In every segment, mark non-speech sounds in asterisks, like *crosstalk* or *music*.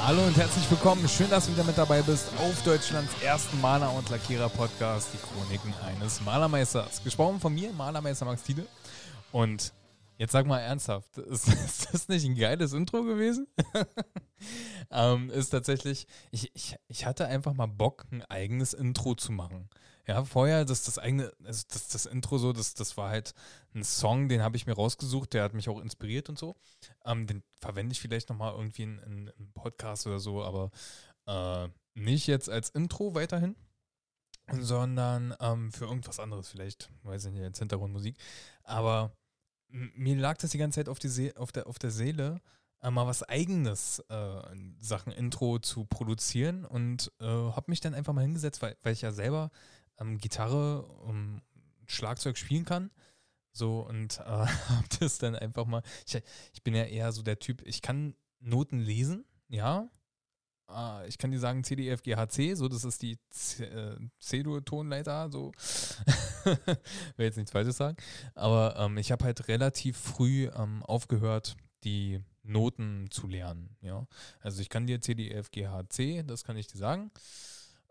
Hallo und herzlich willkommen. Schön, dass du wieder mit dabei bist auf Deutschlands ersten Maler- und Lackierer-Podcast, die Chroniken eines Malermeisters. Gesprochen von mir, Malermeister Max Tiede. Und jetzt sag mal ernsthaft, *laughs* ist, ist das nicht ein geiles Intro gewesen? *laughs* ähm, ist tatsächlich, ich, ich, ich hatte einfach mal Bock, ein eigenes Intro zu machen. Ja, vorher, das, das eigene, also das, das Intro so, das, das war halt ein Song, den habe ich mir rausgesucht, der hat mich auch inspiriert und so. Ähm, den verwende ich vielleicht nochmal irgendwie in, in, in Podcast oder so, aber äh, nicht jetzt als Intro weiterhin, sondern ähm, für irgendwas anderes vielleicht, weiß ich nicht, als Hintergrundmusik. Aber mir lag das die ganze Zeit auf, die See auf, der, auf der Seele, äh, mal was eigenes äh, Sachen Intro zu produzieren und äh, habe mich dann einfach mal hingesetzt, weil, weil ich ja selber ähm, Gitarre und Schlagzeug spielen kann. So und äh, *laughs* habe das dann einfach mal. Ich, ich bin ja eher so der Typ, ich kann Noten lesen, ja. Äh, ich kann dir sagen C, D, F, G, H, C, so das ist die äh, C-Dur-Tonleiter, so. *laughs* Will jetzt nichts Falsches sagen. Aber ähm, ich habe halt relativ früh ähm, aufgehört, die Noten zu lernen, ja. Also ich kann dir C, D, F, G, H, C, das kann ich dir sagen.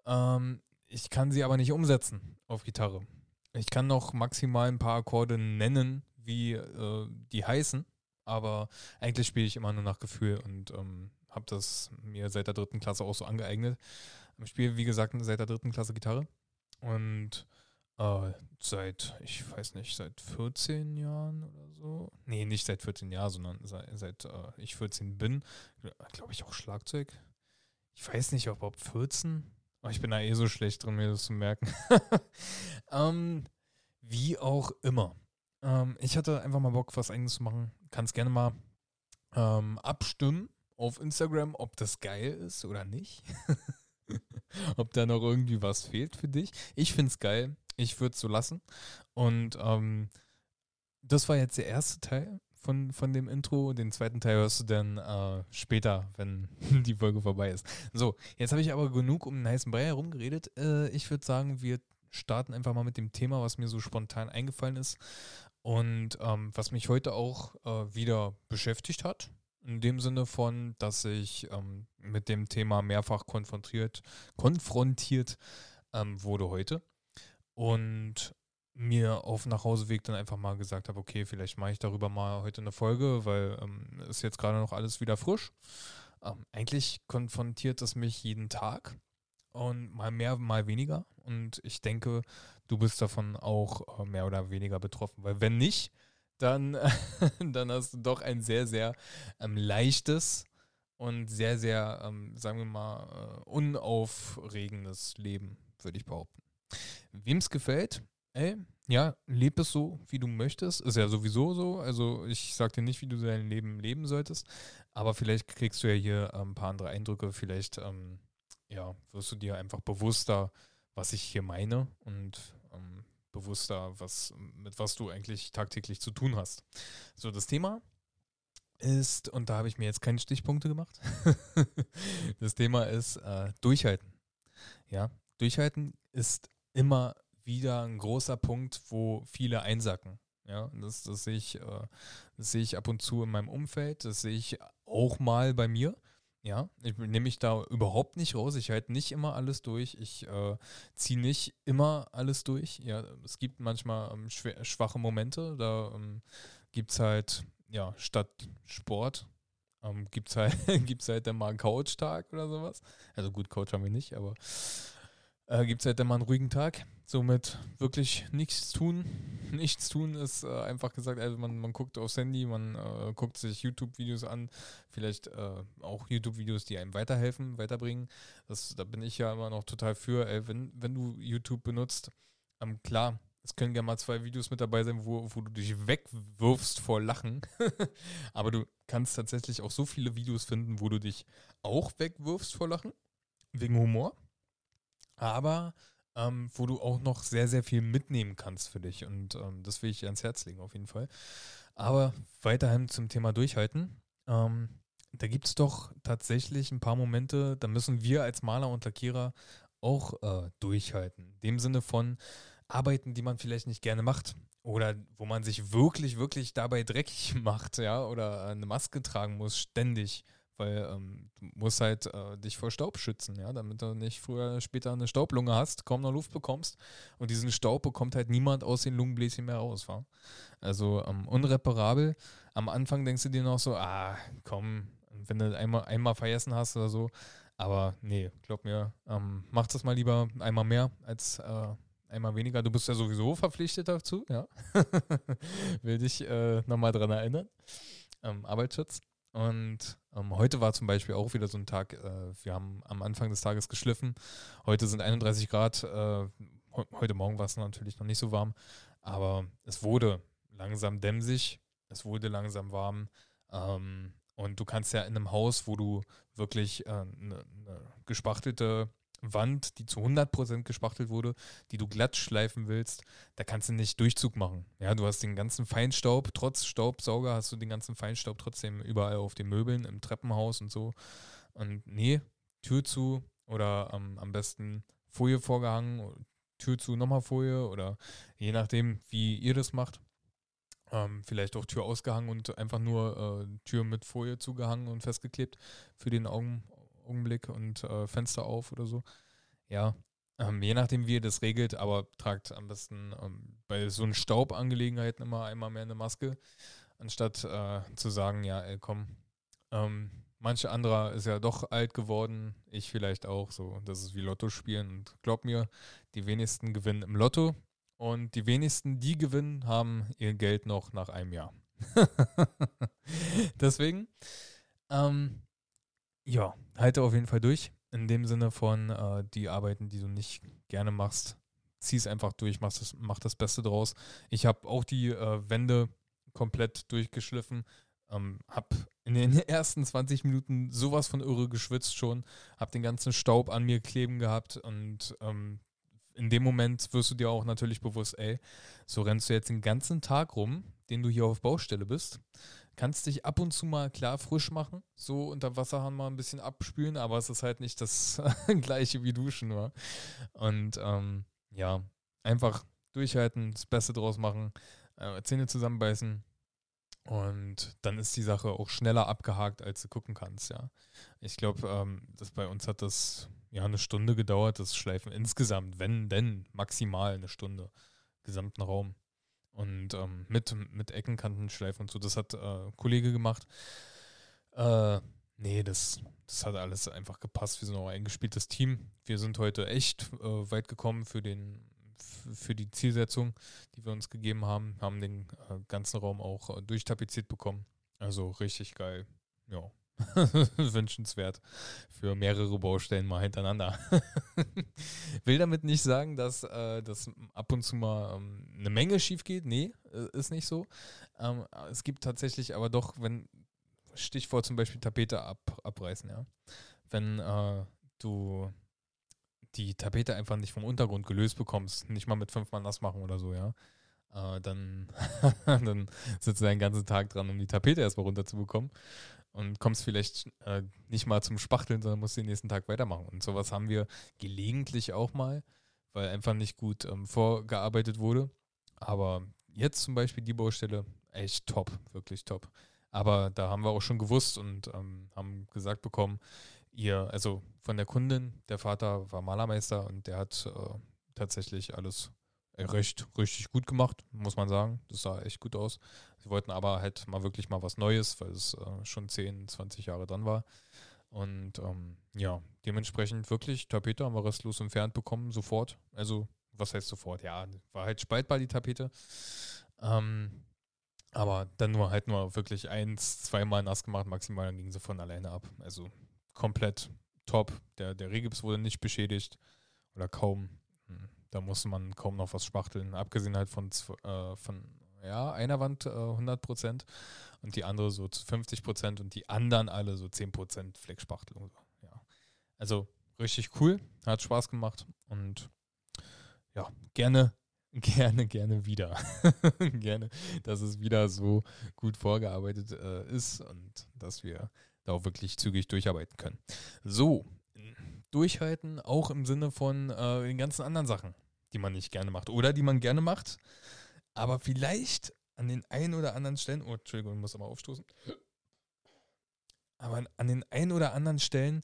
Ähm, ich kann sie aber nicht umsetzen auf Gitarre. Ich kann noch maximal ein paar Akkorde nennen, wie äh, die heißen, aber eigentlich spiele ich immer nur nach Gefühl und ähm, habe das mir seit der dritten Klasse auch so angeeignet. Ich spiele, wie gesagt, seit der dritten Klasse Gitarre und äh, seit, ich weiß nicht, seit 14 Jahren oder so. Nee, nicht seit 14 Jahren, sondern seit, seit äh, ich 14 bin, glaube ich auch Schlagzeug. Ich weiß nicht, ob, ob 14, Oh, ich bin da eh so schlecht drin, mir das zu merken. *laughs* ähm, wie auch immer. Ähm, ich hatte einfach mal Bock, was eigenes zu machen. Kannst gerne mal ähm, abstimmen auf Instagram, ob das geil ist oder nicht. *laughs* ob da noch irgendwie was fehlt für dich. Ich finde es geil. Ich würde es so lassen. Und ähm, das war jetzt der erste Teil von, von dem Intro. Den zweiten Teil hörst du dann äh, später, wenn *laughs* die Folge vorbei ist. So, jetzt habe ich aber genug um den heißen Brei herumgeredet. Äh, ich würde sagen, wir starten einfach mal mit dem Thema, was mir so spontan eingefallen ist und ähm, was mich heute auch äh, wieder beschäftigt hat. In dem Sinne von, dass ich ähm, mit dem Thema mehrfach konfrontiert, konfrontiert ähm, wurde heute. Und mir auf Nachhauseweg dann einfach mal gesagt habe, okay, vielleicht mache ich darüber mal heute eine Folge, weil ähm, ist jetzt gerade noch alles wieder frisch. Ähm, eigentlich konfrontiert es mich jeden Tag und mal mehr, mal weniger. Und ich denke, du bist davon auch äh, mehr oder weniger betroffen, weil wenn nicht, dann, *laughs* dann hast du doch ein sehr, sehr ähm, leichtes und sehr, sehr, ähm, sagen wir mal, äh, unaufregendes Leben, würde ich behaupten. Wem es gefällt, ey, ja, leb es so, wie du möchtest. Ist ja sowieso so. Also ich sag dir nicht, wie du dein Leben leben solltest. Aber vielleicht kriegst du ja hier ähm, ein paar andere Eindrücke. Vielleicht, ähm, ja, wirst du dir einfach bewusster, was ich hier meine und ähm, bewusster, was, mit was du eigentlich tagtäglich zu tun hast. So, das Thema ist, und da habe ich mir jetzt keine Stichpunkte gemacht. *laughs* das Thema ist äh, Durchhalten. Ja, Durchhalten ist immer wieder ein großer Punkt, wo viele einsacken. Ja, das, das sehe ich, äh, das sehe ich ab und zu in meinem Umfeld, das sehe ich auch mal bei mir. Ja, ich nehme mich da überhaupt nicht raus. Ich halte nicht immer alles durch. Ich äh, ziehe nicht immer alles durch. Ja, es gibt manchmal ähm, schwache Momente. Da ähm, gibt es halt, ja, statt Sport ähm, gibt es halt, *laughs* halt dann mal einen Couch-Tag oder sowas. Also gut, Couch haben wir nicht, aber äh, gibt es halt mal einen ruhigen Tag. Somit wirklich nichts tun. *laughs* Nichts tun ist äh, einfach gesagt, also man, man guckt aufs Handy, man äh, guckt sich YouTube-Videos an, vielleicht äh, auch YouTube-Videos, die einem weiterhelfen, weiterbringen. Das, da bin ich ja immer noch total für. Ey, wenn, wenn du YouTube benutzt, ähm, klar, es können gerne mal zwei Videos mit dabei sein, wo, wo du dich wegwirfst vor Lachen. *laughs* Aber du kannst tatsächlich auch so viele Videos finden, wo du dich auch wegwirfst vor Lachen, wegen Humor aber ähm, wo du auch noch sehr, sehr viel mitnehmen kannst für dich. Und ähm, das will ich dir ans Herz legen, auf jeden Fall. Aber weiterhin zum Thema Durchhalten. Ähm, da gibt es doch tatsächlich ein paar Momente, da müssen wir als Maler und Lackierer auch äh, durchhalten. In dem Sinne von, Arbeiten, die man vielleicht nicht gerne macht oder wo man sich wirklich, wirklich dabei dreckig *laughs* macht, ja, oder eine Maske tragen muss, ständig, weil ähm, du musst halt äh, dich vor Staub schützen, ja, damit du nicht früher oder später eine Staublunge hast, kaum noch Luft bekommst und diesen Staub bekommt halt niemand aus den Lungenbläschen mehr raus, wa? Also ähm, unreparabel. Am Anfang denkst du dir noch so, ah, komm, wenn du einmal, einmal vergessen hast oder so, aber nee, glaub mir, ähm, mach das mal lieber einmal mehr als äh, einmal weniger. Du bist ja sowieso verpflichtet dazu, ja. *laughs* Will dich äh, nochmal dran erinnern. Ähm, Arbeitsschutz. Und ähm, heute war zum Beispiel auch wieder so ein Tag, äh, wir haben am Anfang des Tages geschliffen. Heute sind 31 Grad. Äh, heute Morgen war es natürlich noch nicht so warm, aber es wurde langsam dämsig, es wurde langsam warm. Ähm, und du kannst ja in einem Haus, wo du wirklich eine äh, ne, ne gespachtelte Wand, die zu 100% gespachtelt wurde, die du glatt schleifen willst, da kannst du nicht Durchzug machen. Ja, du hast den ganzen Feinstaub, trotz Staubsauger hast du den ganzen Feinstaub trotzdem überall auf den Möbeln, im Treppenhaus und so. Und nee, Tür zu oder ähm, am besten Folie vorgehangen, Tür zu, nochmal Folie oder je nachdem, wie ihr das macht. Ähm, vielleicht auch Tür ausgehangen und einfach nur äh, Tür mit Folie zugehangen und festgeklebt für den Augen, Augenblick und äh, Fenster auf oder so. Ja, ähm, je nachdem, wie ihr das regelt, aber tragt am besten ähm, bei so Staubangelegenheiten immer einmal mehr eine Maske, anstatt äh, zu sagen, ja, ey, komm, ähm, manche anderer ist ja doch alt geworden, ich vielleicht auch, so, das ist wie Lotto spielen und glaub mir, die wenigsten gewinnen im Lotto und die wenigsten, die gewinnen, haben ihr Geld noch nach einem Jahr. *laughs* Deswegen, ähm, ja, halte auf jeden Fall durch. In dem Sinne von äh, die Arbeiten, die du nicht gerne machst, zieh es einfach durch, mach das, mach das Beste draus. Ich habe auch die äh, Wände komplett durchgeschliffen. Ähm, hab in den *laughs* ersten 20 Minuten sowas von irre geschwitzt schon, hab den ganzen Staub an mir kleben gehabt und ähm, in dem Moment wirst du dir auch natürlich bewusst, ey, so rennst du jetzt den ganzen Tag rum, den du hier auf Baustelle bist kannst dich ab und zu mal klar frisch machen, so unter Wasserhahn mal ein bisschen abspülen, aber es ist halt nicht das *laughs* gleiche wie Duschen nur. Und ähm, ja, einfach durchhalten, das Beste draus machen, äh, Zähne zusammenbeißen und dann ist die Sache auch schneller abgehakt, als du gucken kannst, ja. Ich glaube, ähm, das bei uns hat das ja eine Stunde gedauert, das Schleifen insgesamt, wenn denn maximal eine Stunde, gesamten Raum. Und ähm, mit, mit Eckenkantenschleifen und so, das hat äh, Kollege gemacht. Äh, nee, das, das hat alles einfach gepasst. Wir sind auch ein eingespieltes Team. Wir sind heute echt äh, weit gekommen für, den, für die Zielsetzung, die wir uns gegeben haben. Haben den äh, ganzen Raum auch äh, durchtapeziert bekommen. Also richtig geil. Ja. *laughs* wünschenswert für mehrere Baustellen mal hintereinander. *laughs* Will damit nicht sagen, dass, äh, dass ab und zu mal ähm, eine Menge schief geht. Nee, äh, ist nicht so. Ähm, es gibt tatsächlich aber doch, wenn, Stichwort zum Beispiel Tapete ab, abreißen, ja. Wenn äh, du die Tapete einfach nicht vom Untergrund gelöst bekommst, nicht mal mit fünfmal nass machen oder so, ja. Äh, dann, *laughs* dann sitzt du den ganzen Tag dran, um die Tapete erstmal runterzubekommen und kommst vielleicht äh, nicht mal zum Spachteln, sondern musst den nächsten Tag weitermachen. Und sowas haben wir gelegentlich auch mal, weil einfach nicht gut ähm, vorgearbeitet wurde. Aber jetzt zum Beispiel die Baustelle, echt top, wirklich top. Aber da haben wir auch schon gewusst und ähm, haben gesagt bekommen, ihr, also von der Kundin, der Vater war Malermeister und der hat äh, tatsächlich alles recht, richtig gut gemacht, muss man sagen. Das sah echt gut aus. Sie wollten aber halt mal wirklich mal was Neues, weil es äh, schon 10, 20 Jahre dann war. Und ähm, ja, dementsprechend wirklich, Tapete haben wir restlos entfernt bekommen, sofort. Also, was heißt sofort? Ja, war halt spaltbar die Tapete. Ähm, aber dann nur halt nur wirklich eins, zweimal nass gemacht, maximal, dann ging sie von alleine ab. Also komplett top. Der, der Regips wurde nicht beschädigt oder kaum. Da musste man kaum noch was spachteln. Abgesehen halt von, äh, von ja, einer Wand äh, 100 Prozent und die andere so zu 50 Prozent und die anderen alle so 10 Prozent Fleckspachtelung. Ja. Also richtig cool, hat Spaß gemacht und ja, gerne, *laughs* gerne, gerne wieder. *laughs* gerne, dass es wieder so gut vorgearbeitet äh, ist und dass wir da auch wirklich zügig durcharbeiten können. So, durchhalten, auch im Sinne von äh, den ganzen anderen Sachen. Die man nicht gerne macht oder die man gerne macht, aber vielleicht an den einen oder anderen Stellen, oh, Entschuldigung, ich muss aber aufstoßen, aber an den einen oder anderen Stellen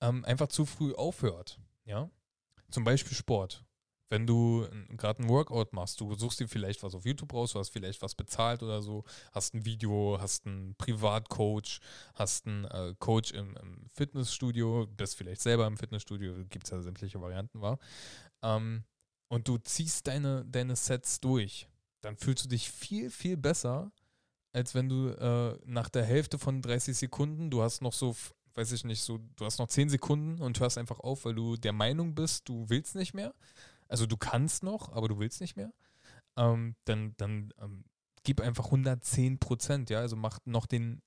ähm, einfach zu früh aufhört. Ja, zum Beispiel Sport. Wenn du gerade ein Workout machst, du suchst dir vielleicht was auf YouTube raus, du hast vielleicht was bezahlt oder so, hast ein Video, hast einen Privatcoach, hast einen äh, Coach im, im, Fitnessstudio, bist vielleicht selber im Fitnessstudio, gibt es ja sämtliche Varianten, war. Ähm, und du ziehst deine, deine Sets durch, dann fühlst du dich viel, viel besser, als wenn du äh, nach der Hälfte von 30 Sekunden, du hast noch so, weiß ich nicht, so, du hast noch 10 Sekunden und hörst einfach auf, weil du der Meinung bist, du willst nicht mehr. Also du kannst noch, aber du willst nicht mehr. Ähm, dann dann ähm, gib einfach 110 Prozent, ja, also mach noch den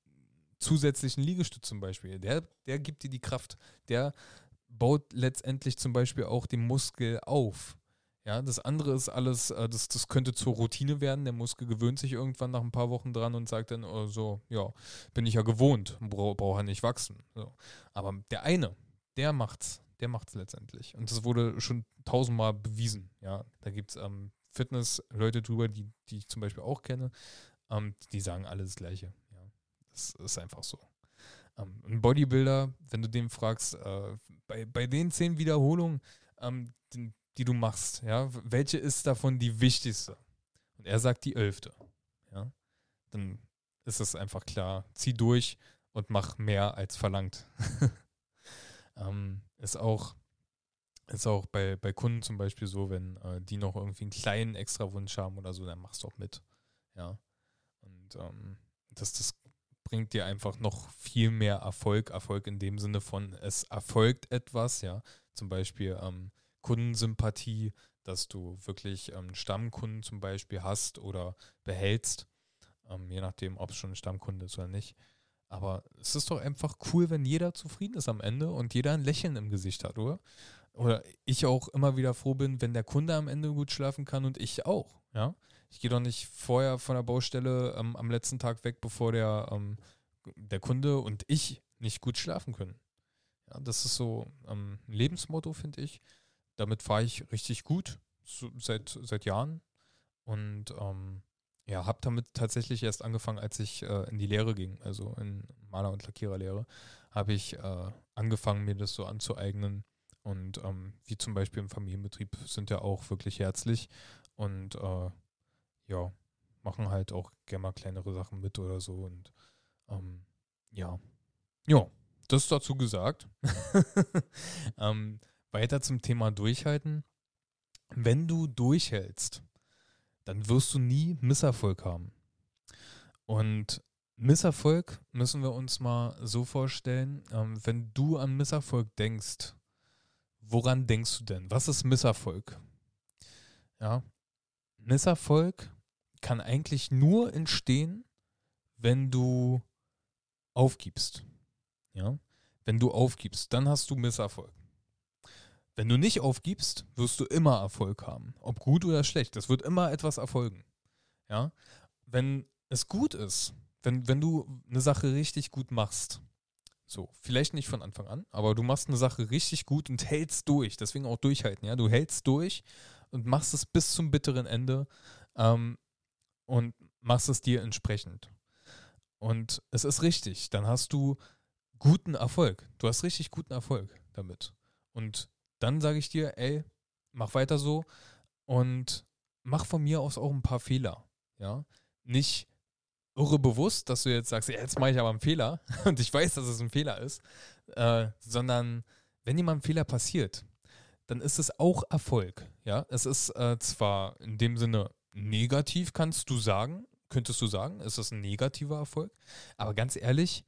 zusätzlichen Liegestütz zum Beispiel. Der, der gibt dir die Kraft. Der baut letztendlich zum Beispiel auch den Muskel auf. Ja, das andere ist alles, äh, das, das könnte zur Routine werden. Der Muskel gewöhnt sich irgendwann nach ein paar Wochen dran und sagt dann, oh, so, ja, bin ich ja gewohnt, brauche brauch nicht wachsen. So. Aber der eine, der macht's, der macht's letztendlich. Und das wurde schon tausendmal bewiesen. Ja, da gibt es ähm, Fitness-Leute drüber, die, die ich zum Beispiel auch kenne, ähm, die sagen alle das Gleiche. Ja, das ist einfach so. Ähm, ein Bodybuilder, wenn du den fragst, äh, bei, bei den zehn Wiederholungen, ähm, den, die du machst, ja, welche ist davon die wichtigste? Und er sagt die elfte. Ja, dann ist es einfach klar, zieh durch und mach mehr als verlangt. *laughs* ähm, ist auch, ist auch bei, bei Kunden zum Beispiel so, wenn äh, die noch irgendwie einen kleinen Extrawunsch haben oder so, dann machst du auch mit. Ja. Und ähm, das, das bringt dir einfach noch viel mehr Erfolg. Erfolg in dem Sinne von, es erfolgt etwas, ja. Zum Beispiel, ähm, Kundensympathie, dass du wirklich ähm, Stammkunden zum Beispiel hast oder behältst, ähm, je nachdem, ob es schon ein Stammkunde ist oder nicht. Aber es ist doch einfach cool, wenn jeder zufrieden ist am Ende und jeder ein Lächeln im Gesicht hat, oder? Oder ich auch immer wieder froh bin, wenn der Kunde am Ende gut schlafen kann und ich auch, ja? Ich gehe doch nicht vorher von der Baustelle ähm, am letzten Tag weg, bevor der, ähm, der Kunde und ich nicht gut schlafen können. Ja, das ist so ähm, ein Lebensmotto, finde ich. Damit fahre ich richtig gut, so, seit, seit Jahren. Und ähm, ja, habe damit tatsächlich erst angefangen, als ich äh, in die Lehre ging, also in Maler- und Lackiererlehre, habe ich äh, angefangen, mir das so anzueignen. Und ähm, wie zum Beispiel im Familienbetrieb sind ja auch wirklich herzlich und äh, ja, machen halt auch gerne mal kleinere Sachen mit oder so. Und ähm, ja, ja, das dazu gesagt. *laughs* ähm, weiter zum Thema Durchhalten. Wenn du durchhältst, dann wirst du nie Misserfolg haben. Und Misserfolg müssen wir uns mal so vorstellen, ähm, wenn du an Misserfolg denkst, woran denkst du denn? Was ist Misserfolg? Ja, Misserfolg kann eigentlich nur entstehen, wenn du aufgibst. Ja, wenn du aufgibst, dann hast du Misserfolg. Wenn du nicht aufgibst, wirst du immer Erfolg haben. Ob gut oder schlecht. Es wird immer etwas erfolgen. Ja. Wenn es gut ist, wenn, wenn du eine Sache richtig gut machst, so, vielleicht nicht von Anfang an, aber du machst eine Sache richtig gut und hältst durch. Deswegen auch durchhalten, ja. Du hältst durch und machst es bis zum bitteren Ende ähm, und machst es dir entsprechend. Und es ist richtig, dann hast du guten Erfolg. Du hast richtig guten Erfolg damit. Und dann sage ich dir, ey, mach weiter so und mach von mir aus auch ein paar Fehler. Ja, nicht irre bewusst, dass du jetzt sagst, ja, jetzt mache ich aber einen Fehler *laughs* und ich weiß, dass es ein Fehler ist, äh, sondern wenn jemand ein Fehler passiert, dann ist es auch Erfolg. Ja, es ist äh, zwar in dem Sinne negativ, kannst du sagen, könntest du sagen, es ist ein negativer Erfolg, aber ganz ehrlich,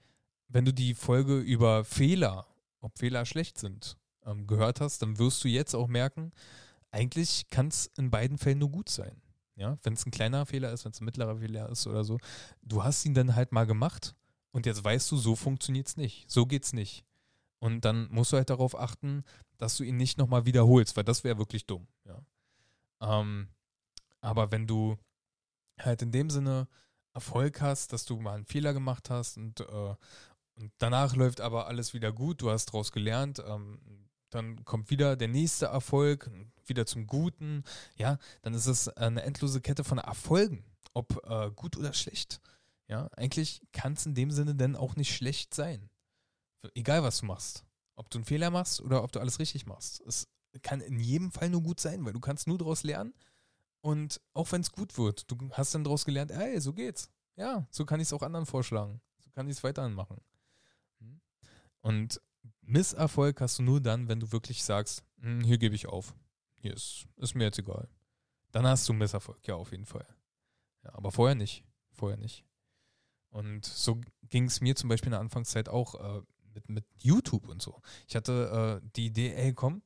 wenn du die Folge über Fehler, ob Fehler schlecht sind, ähm, gehört hast, dann wirst du jetzt auch merken, eigentlich kann es in beiden Fällen nur gut sein. Ja, wenn es ein kleiner Fehler ist, wenn es ein mittlerer Fehler ist oder so, du hast ihn dann halt mal gemacht und jetzt weißt du, so funktioniert es nicht, so geht es nicht. Und dann musst du halt darauf achten, dass du ihn nicht nochmal wiederholst, weil das wäre wirklich dumm. Ja. Ähm, aber wenn du halt in dem Sinne Erfolg hast, dass du mal einen Fehler gemacht hast und, äh, und danach läuft aber alles wieder gut, du hast daraus gelernt, ähm, dann kommt wieder der nächste Erfolg, wieder zum Guten. Ja, dann ist es eine endlose Kette von Erfolgen, ob äh, gut oder schlecht. Ja, eigentlich kann es in dem Sinne dann auch nicht schlecht sein. Egal, was du machst. Ob du einen Fehler machst oder ob du alles richtig machst. Es kann in jedem Fall nur gut sein, weil du kannst nur daraus lernen. Und auch wenn es gut wird, du hast dann daraus gelernt, ey, so geht's. Ja, so kann ich es auch anderen vorschlagen. So kann ich es weiterhin machen. Hm? Und Misserfolg hast du nur dann, wenn du wirklich sagst, hm, hier gebe ich auf. Hier ist, ist mir jetzt egal. Dann hast du Misserfolg, ja, auf jeden Fall. Ja, aber vorher nicht. Vorher nicht. Und so ging es mir zum Beispiel in der Anfangszeit auch äh, mit, mit YouTube und so. Ich hatte äh, die Idee, ey, komm,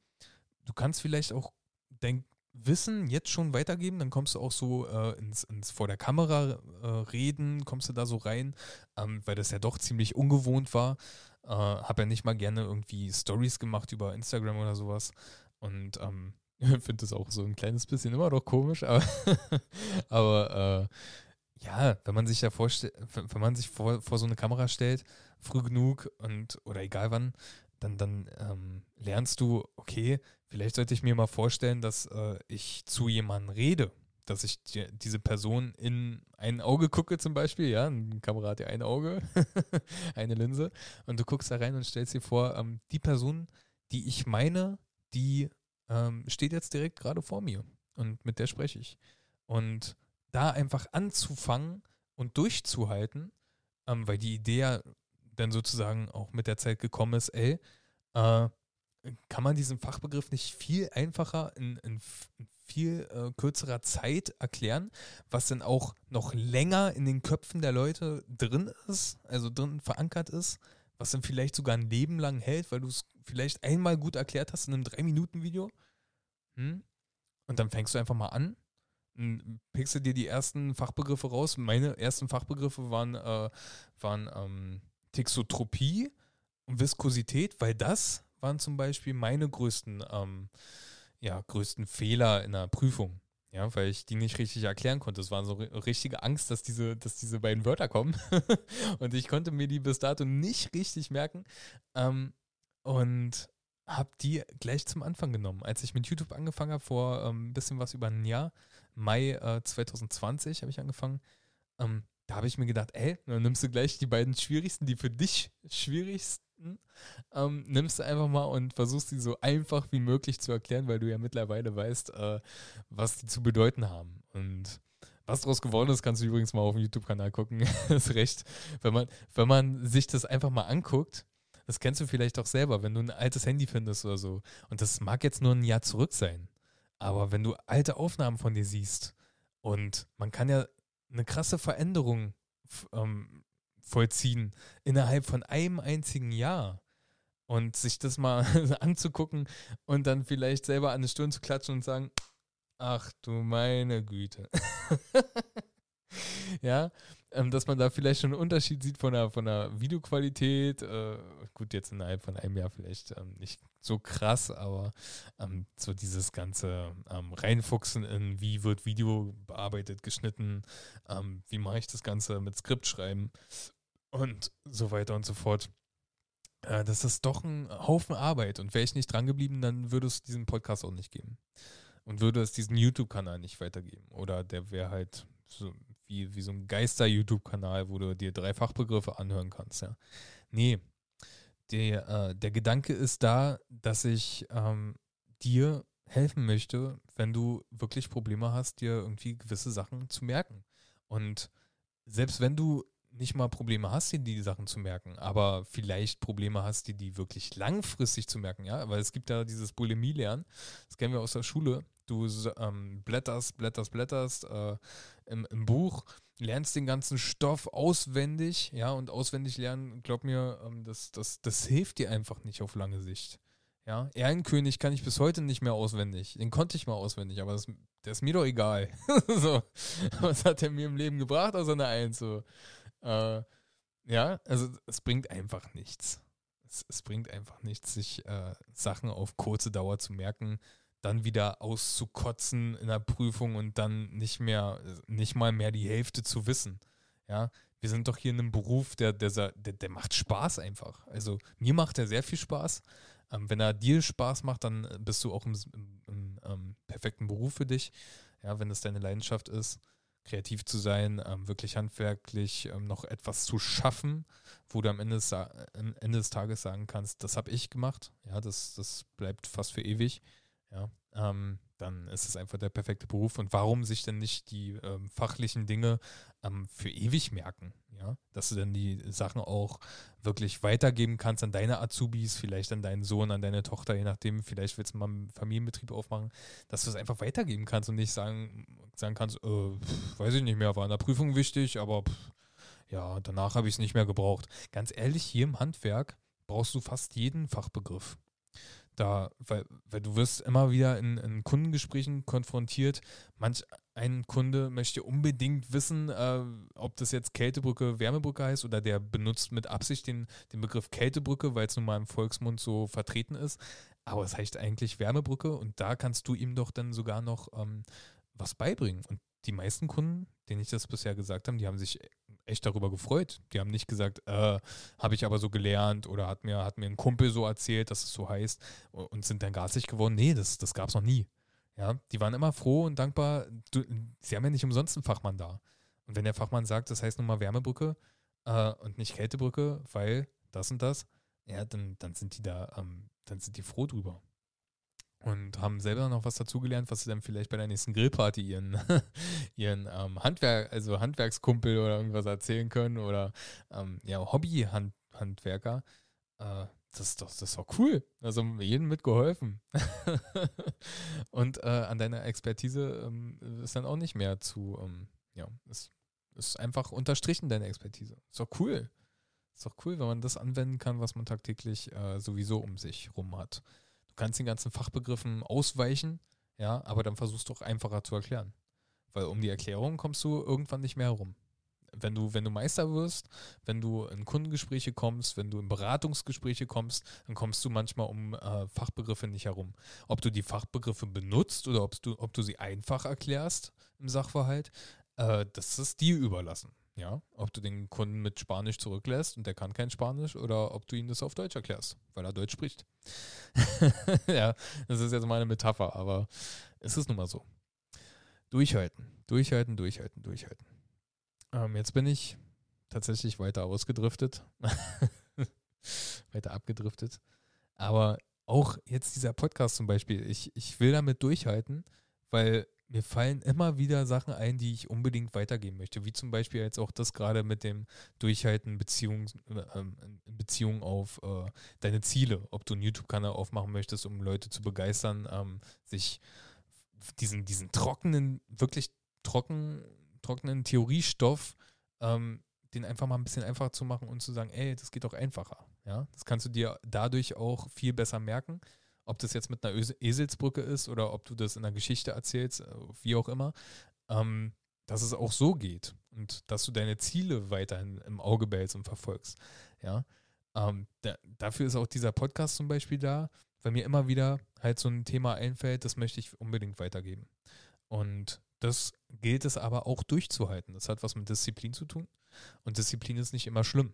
du kannst vielleicht auch dein Wissen jetzt schon weitergeben, dann kommst du auch so äh, ins, ins, vor der Kamera äh, reden, kommst du da so rein, ähm, weil das ja doch ziemlich ungewohnt war. Äh, habe ja nicht mal gerne irgendwie Stories gemacht über Instagram oder sowas. Und ähm, *laughs* finde das auch so ein kleines bisschen immer noch komisch, aber, *laughs* aber äh, ja, wenn man sich ja vorstellt, wenn man sich vor, vor so eine Kamera stellt, früh genug und oder egal wann, dann, dann ähm, lernst du, okay, vielleicht sollte ich mir mal vorstellen, dass äh, ich zu jemandem rede, dass ich die, diese Person in ein Auge gucke zum Beispiel, ja, ein Kamera hat ja ein Auge, *laughs* eine Linse, und du guckst da rein und stellst dir vor, ähm, die Person, die ich meine, die ähm, steht jetzt direkt gerade vor mir und mit der spreche ich. Und da einfach anzufangen und durchzuhalten, ähm, weil die Idee ja dann sozusagen auch mit der Zeit gekommen ist, ey, äh, kann man diesen Fachbegriff nicht viel einfacher in, in, in viel äh, kürzerer Zeit erklären, was dann auch noch länger in den Köpfen der Leute drin ist, also drin verankert ist, was dann vielleicht sogar ein Leben lang hält, weil du es vielleicht einmal gut erklärt hast in einem 3-Minuten-Video. Hm? Und dann fängst du einfach mal an, pickst du dir die ersten Fachbegriffe raus. Meine ersten Fachbegriffe waren, äh, waren ähm, Texotropie und Viskosität, weil das waren zum Beispiel meine größten, ähm, ja, größten Fehler in der Prüfung. Ja, weil ich die nicht richtig erklären konnte. Es war so richtige Angst, dass diese, dass diese beiden Wörter kommen. *laughs* und ich konnte mir die bis dato nicht richtig merken. Ähm, und habe die gleich zum Anfang genommen. Als ich mit YouTube angefangen habe, vor ein ähm, bisschen was über ein Jahr, Mai äh, 2020 habe ich angefangen, ähm, da habe ich mir gedacht, ey, dann nimmst du gleich die beiden schwierigsten, die für dich schwierigsten, ähm, nimmst du einfach mal und versuchst die so einfach wie möglich zu erklären, weil du ja mittlerweile weißt, äh, was die zu bedeuten haben. Und was daraus geworden ist, kannst du übrigens mal auf dem YouTube-Kanal gucken. das *laughs* ist recht. Wenn man, wenn man sich das einfach mal anguckt, das kennst du vielleicht auch selber, wenn du ein altes Handy findest oder so. Und das mag jetzt nur ein Jahr zurück sein. Aber wenn du alte Aufnahmen von dir siehst und man kann ja eine krasse Veränderung ähm, vollziehen innerhalb von einem einzigen Jahr. Und sich das mal *laughs* anzugucken und dann vielleicht selber an die Stirn zu klatschen und sagen, ach du meine Güte. *laughs* ja, ähm, dass man da vielleicht schon einen Unterschied sieht von der, von der Videoqualität. Äh, gut, jetzt innerhalb von einem Jahr vielleicht ähm, nicht so krass, aber ähm, so dieses ganze ähm, Reinfuchsen in, wie wird Video bearbeitet, geschnitten, ähm, wie mache ich das Ganze mit Skript schreiben und so weiter und so fort. Äh, das ist doch ein Haufen Arbeit und wäre ich nicht dran geblieben, dann würde es diesen Podcast auch nicht geben. Und würde es diesen YouTube-Kanal nicht weitergeben. Oder der wäre halt so wie, wie so ein Geister-YouTube-Kanal, wo du dir drei Fachbegriffe anhören kannst, ja. Nee. Der, äh, der Gedanke ist da, dass ich ähm, dir helfen möchte, wenn du wirklich Probleme hast, dir irgendwie gewisse Sachen zu merken. Und selbst wenn du nicht mal Probleme hast, dir die Sachen zu merken, aber vielleicht Probleme hast, dir die wirklich langfristig zu merken, ja, weil es gibt ja dieses Bulimie-Lernen, das kennen wir aus der Schule, du ähm, blätterst, blätterst, blätterst äh, im, im, Buch, lernst den ganzen Stoff auswendig, ja, und auswendig lernen, glaub mir, ähm, das, das, das hilft dir einfach nicht auf lange Sicht. Ja, Ehrenkönig kann ich bis heute nicht mehr auswendig. Den konnte ich mal auswendig, aber das, der ist mir doch egal. *laughs* so, was hat er mir im Leben gebracht, außer eine Eins? So. Äh, ja, also es bringt einfach nichts. Es, es bringt einfach nichts, sich äh, Sachen auf kurze Dauer zu merken dann wieder auszukotzen in der Prüfung und dann nicht mehr, nicht mal mehr die Hälfte zu wissen. Ja, wir sind doch hier in einem Beruf, der, der, der, der macht Spaß einfach. Also mir macht er sehr viel Spaß, Ähm, wenn er dir Spaß macht, dann bist du auch im, im, im ähm, perfekten Beruf für dich. Ja, wenn es deine Leidenschaft ist, kreativ zu sein, ähm, wirklich handwerklich ähm, noch etwas zu schaffen, wo du am Ende des, am Ende des Tages sagen kannst, das habe ich gemacht. Ja, das, das bleibt fast für ewig. Ja, ähm, dann ist es einfach der perfekte Beruf. Und warum sich denn nicht die ähm, fachlichen Dinge ähm, für ewig merken? Ja, dass du dann die Sachen auch wirklich weitergeben kannst an deine Azubis, vielleicht an deinen Sohn, an deine Tochter, je nachdem, vielleicht willst du mal einen Familienbetrieb aufmachen, dass du es einfach weitergeben kannst und nicht sagen, sagen kannst, äh, weiß ich nicht mehr, war in der Prüfung wichtig, aber pff, ja, danach habe ich es nicht mehr gebraucht. Ganz ehrlich, hier im Handwerk brauchst du fast jeden Fachbegriff da, weil, weil du wirst immer wieder in, in Kundengesprächen konfrontiert. Manch ein Kunde möchte unbedingt wissen, äh, ob das jetzt Kältebrücke, Wärmebrücke heißt oder der benutzt mit Absicht den, den Begriff Kältebrücke, weil es nun mal im Volksmund so vertreten ist. Aber es heißt eigentlich Wärmebrücke und da kannst du ihm doch dann sogar noch ähm, was beibringen. Und die meisten Kunden, denen ich das bisher gesagt habe, die haben sich echt darüber gefreut. Die haben nicht gesagt, äh, habe ich aber so gelernt oder hat mir, hat mir ein Kumpel so erzählt, dass es so heißt und sind dann garstig geworden. Nee, das, das gab es noch nie. Ja, die waren immer froh und dankbar. Du, sie haben ja nicht umsonst einen Fachmann da. Und wenn der Fachmann sagt, das heißt nun mal Wärmebrücke äh, und nicht Kältebrücke, weil das und das, ja, dann, dann sind die da, ähm, dann sind die froh drüber und haben selber noch was dazugelernt, was sie dann vielleicht bei der nächsten Grillparty ihren, *laughs* ihren ähm, Handwerk, also Handwerkskumpel oder irgendwas erzählen können oder ähm, ja, Hobby-Handwerker. Äh, das ist doch, das ist doch cool. Also jedem mitgeholfen. *laughs* und äh, an deiner Expertise ähm, ist dann auch nicht mehr zu, ähm, ja, ist, ist einfach unterstrichen, deine Expertise. Ist doch cool. Ist doch cool, wenn man das anwenden kann, was man tagtäglich äh, sowieso um sich rum hat. Du kannst den ganzen Fachbegriffen ausweichen, ja, aber dann versuchst du auch einfacher zu erklären. Weil um die Erklärung kommst du irgendwann nicht mehr herum. Wenn du, wenn du Meister wirst, wenn du in Kundengespräche kommst, wenn du in Beratungsgespräche kommst, dann kommst du manchmal um äh, Fachbegriffe nicht herum. Ob du die Fachbegriffe benutzt oder ob du, ob du sie einfach erklärst im Sachverhalt, äh, das ist dir überlassen. Ja, ob du den Kunden mit Spanisch zurücklässt und der kann kein Spanisch oder ob du ihm das auf Deutsch erklärst, weil er Deutsch spricht. *laughs* ja, das ist jetzt meine Metapher, aber es ist nun mal so. Durchhalten, durchhalten, durchhalten, durchhalten. Ähm, jetzt bin ich tatsächlich weiter ausgedriftet, *laughs* weiter abgedriftet. Aber auch jetzt dieser Podcast zum Beispiel, ich, ich will damit durchhalten, weil mir fallen immer wieder Sachen ein, die ich unbedingt weitergeben möchte. Wie zum Beispiel jetzt auch das gerade mit dem Durchhalten Beziehung, äh, in Beziehung auf äh, deine Ziele. Ob du einen YouTube-Kanal aufmachen möchtest, um Leute zu begeistern, ähm, sich diesen, diesen trockenen, wirklich trocken, trockenen Theoriestoff, ähm, den einfach mal ein bisschen einfacher zu machen und zu sagen, ey, das geht doch einfacher. Ja, das kannst du dir dadurch auch viel besser merken ob das jetzt mit einer Eselsbrücke ist oder ob du das in einer Geschichte erzählst, äh, wie auch immer, ähm, dass es auch so geht und dass du deine Ziele weiterhin im Auge behältst und verfolgst. Ja, ähm, da, dafür ist auch dieser Podcast zum Beispiel da, weil mir immer wieder halt so ein Thema einfällt, das möchte ich unbedingt weitergeben. Und das gilt es aber auch durchzuhalten. Das hat was mit Disziplin zu tun. Und Disziplin ist nicht immer schlimm.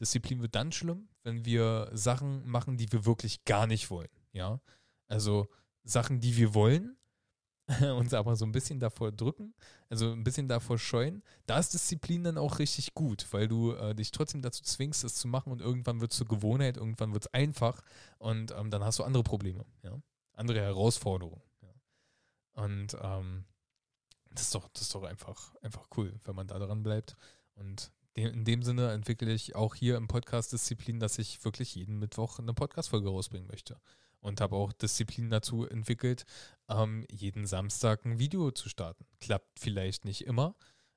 Disziplin wird dann schlimm, wenn wir Sachen machen, die wir wirklich gar nicht wollen. Ja, also Sachen, die wir wollen, *laughs* uns aber so ein bisschen davor drücken, also ein bisschen davor scheuen, da ist Disziplin dann auch richtig gut, weil du äh, dich trotzdem dazu zwingst, es zu machen und irgendwann wird es zur Gewohnheit, irgendwann wird es einfach und ähm, dann hast du andere Probleme, ja, andere Herausforderungen. Ja. Und ähm, das ist doch, das ist doch einfach, einfach cool, wenn man da dran bleibt. Und in dem Sinne entwickle ich auch hier im Podcast Disziplin, dass ich wirklich jeden Mittwoch eine Podcast-Folge rausbringen möchte und habe auch Disziplin dazu entwickelt, ähm, jeden Samstag ein Video zu starten. Klappt vielleicht nicht immer,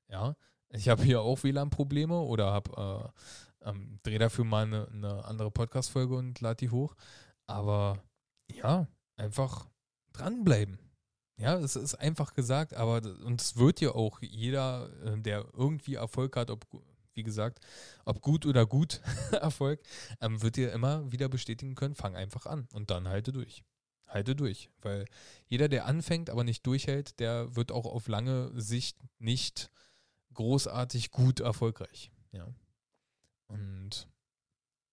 ja. Ich habe hier auch WLAN-Probleme oder habe äh, ähm, drehe dafür mal eine, eine andere Podcast-Folge und lade die hoch. Aber ja, einfach dranbleiben. Ja, es ist einfach gesagt, aber und es wird ja auch jeder, äh, der irgendwie Erfolg hat, ob wie gesagt, ob gut oder gut *laughs* Erfolg, ähm, wird dir immer wieder bestätigen können, fang einfach an und dann halte durch. Halte durch, weil jeder, der anfängt, aber nicht durchhält, der wird auch auf lange Sicht nicht großartig gut erfolgreich. Ja. Und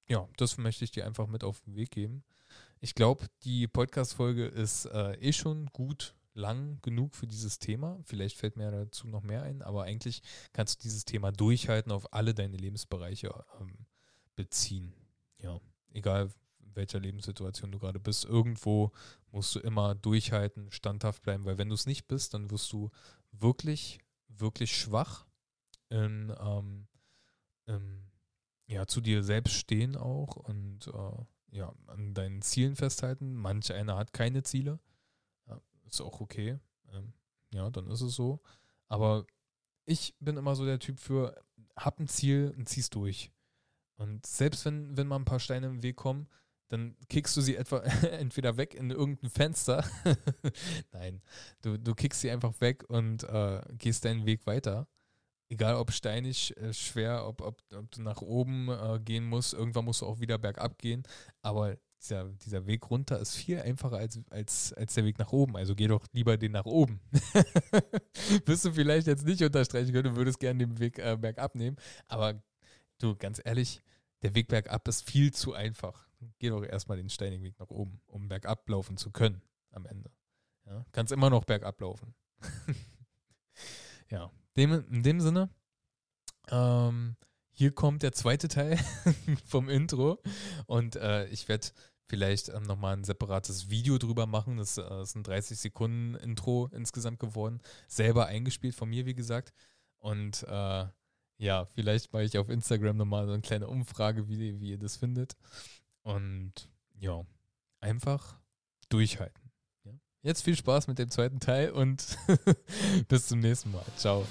ja, das möchte ich dir einfach mit auf den Weg geben. ich glaube, die Podcast-Folge ist äh, eh schon gut lang genug für dieses Thema. Vielleicht fällt mir dazu noch mehr ein, aber eigentlich kannst du dieses Thema durchhalten auf alle deine Lebensbereiche ähm, beziehen. Ja, egal welcher Lebenssituation du gerade bist, irgendwo musst du immer durchhalten, standhaft bleiben, weil wenn du es nicht bist, dann wirst du wirklich, wirklich schwach in, ähm, in, ja, zu dir selbst stehen auch und äh, ja, an deinen Zielen festhalten. Manch einer hat keine Ziele ist auch okay. Ähm, ja, dann ist es so. Aber ich bin immer so der Typ für, hab ein Ziel und zieh's durch. Und selbst wenn, wenn mal ein paar Steine im Weg kommen, dann kickst du sie etwa *laughs* entweder weg in irgendein Fenster. *laughs* Nein, du, du kickst sie einfach weg und äh, gehst deinen Weg weiter. Egal ob steinig, äh, schwer, ob, ob, ob, du nach oben äh, gehen musst, irgendwann musst du auch wieder bergab gehen. Aber dieser, dieser Weg runter ist viel einfacher als, als, als der Weg nach oben. Also geh doch lieber den nach oben. *laughs* Wirst du vielleicht jetzt nicht unterstreichen können, du würdest gerne den Weg äh, bergab nehmen. Aber du, ganz ehrlich, der Weg bergab ist viel zu einfach. Geh doch erstmal den steinigen Weg nach oben, um bergab laufen zu können am Ende. Ja, kannst immer noch bergab laufen. *laughs* ja, dem, in dem Sinne, ähm, hier kommt der zweite Teil *laughs* vom Intro und äh, ich werde vielleicht ähm, nochmal ein separates Video drüber machen. Das, äh, ist ein 30 Sekunden Intro insgesamt geworden. Selber eingespielt von mir, wie gesagt. Und äh, ja, vielleicht mache ich auf Instagram nochmal so eine kleine Umfrage, wie, wie ihr das findet. Und ja, einfach durchhalten. Ja? Jetzt viel Spaß mit dem zweiten Teil und *laughs* bis zum nächsten Mal. Ciao.